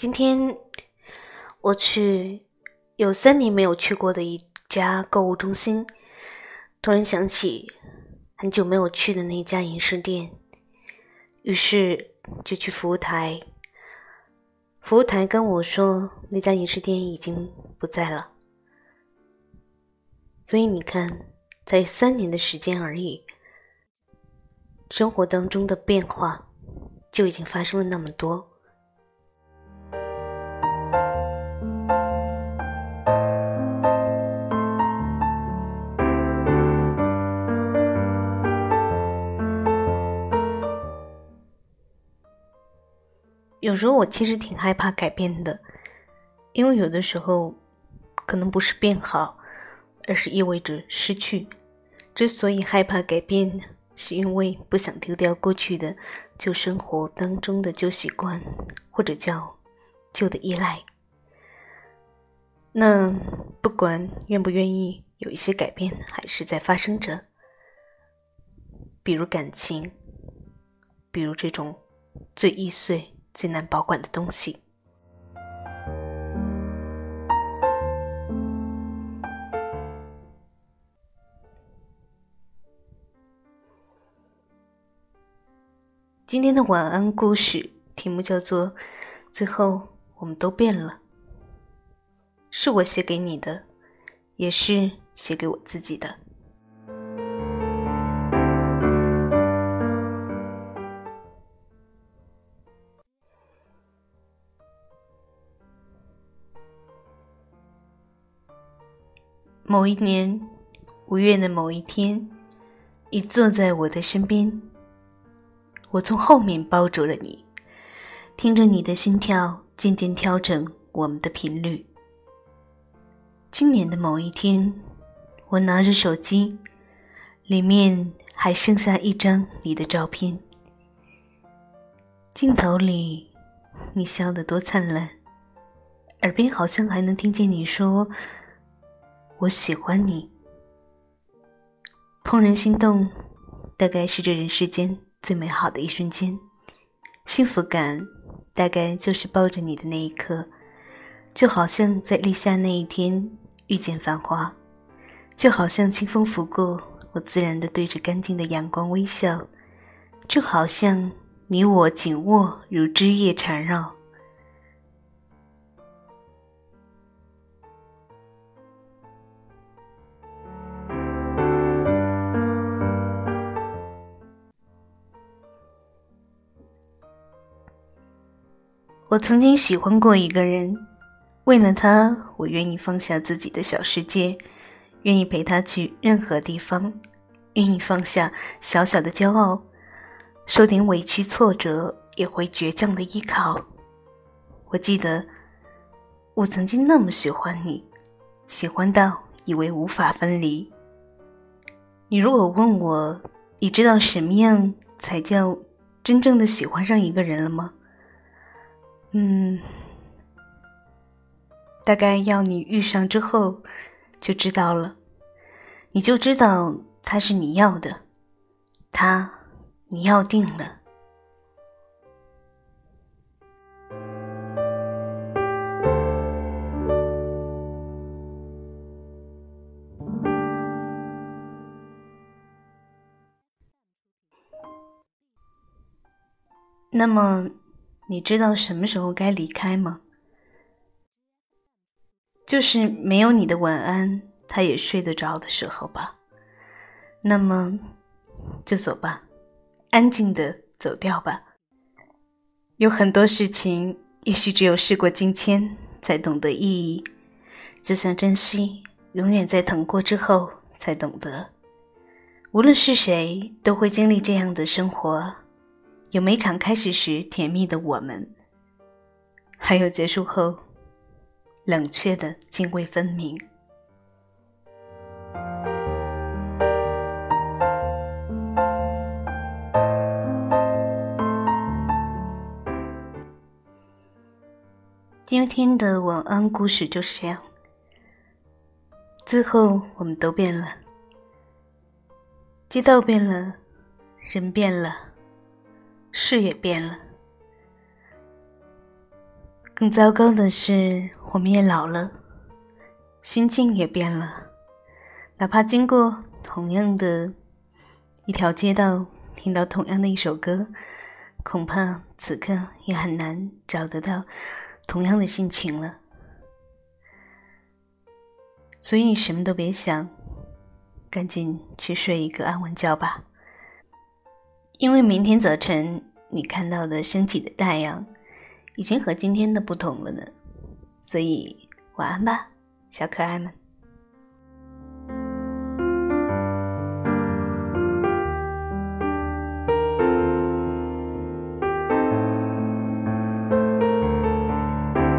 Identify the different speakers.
Speaker 1: 今天我去有三年没有去过的一家购物中心，突然想起很久没有去的那家银饰店，于是就去服务台。服务台跟我说，那家银饰店已经不在了。所以你看，才三年的时间而已，生活当中的变化就已经发生了那么多。有时候我其实挺害怕改变的，因为有的时候可能不是变好，而是意味着失去。之所以害怕改变，是因为不想丢掉过去的旧生活当中的旧习惯，或者叫旧的依赖。那不管愿不愿意，有一些改变还是在发生着，比如感情，比如这种最易碎。最难保管的东西。今天的晚安故事题目叫做《最后我们都变了》，是我写给你的，也是写给我自己的。某一年五月的某一天，你坐在我的身边，我从后面抱住了你，听着你的心跳渐渐调整我们的频率。今年的某一天，我拿着手机，里面还剩下一张你的照片，镜头里你笑得多灿烂，耳边好像还能听见你说。我喜欢你，怦然心动，大概是这人世间最美好的一瞬间。幸福感，大概就是抱着你的那一刻，就好像在立夏那一天遇见繁花，就好像清风拂过，我自然的对着干净的阳光微笑，就好像你我紧握如枝叶缠绕。我曾经喜欢过一个人，为了他，我愿意放下自己的小世界，愿意陪他去任何地方，愿意放下小小的骄傲，受点委屈挫折也会倔强的依靠。我记得，我曾经那么喜欢你，喜欢到以为无法分离。你如果问我，你知道什么样才叫真正的喜欢上一个人了吗？嗯，大概要你遇上之后就知道了，你就知道他是你要的，他你要定了。那么。你知道什么时候该离开吗？就是没有你的晚安，他也睡得着的时候吧。那么，就走吧，安静的走掉吧。有很多事情，也许只有事过境迁才懂得意义。就像珍惜，永远在疼过之后才懂得。无论是谁，都会经历这样的生活。有每场开始时甜蜜的我们，还有结束后冷却的泾渭分明。今天的晚安故事就是这样。最后，我们都变了，街道变了，人变了。事也变了，更糟糕的是，我们也老了，心境也变了。哪怕经过同样的一条街道，听到同样的一首歌，恐怕此刻也很难找得到同样的心情了。所以什么都别想，赶紧去睡一个安稳觉吧。因为明天早晨你看到的升起的太阳，已经和今天的不同了呢。所以晚安吧，小可爱们。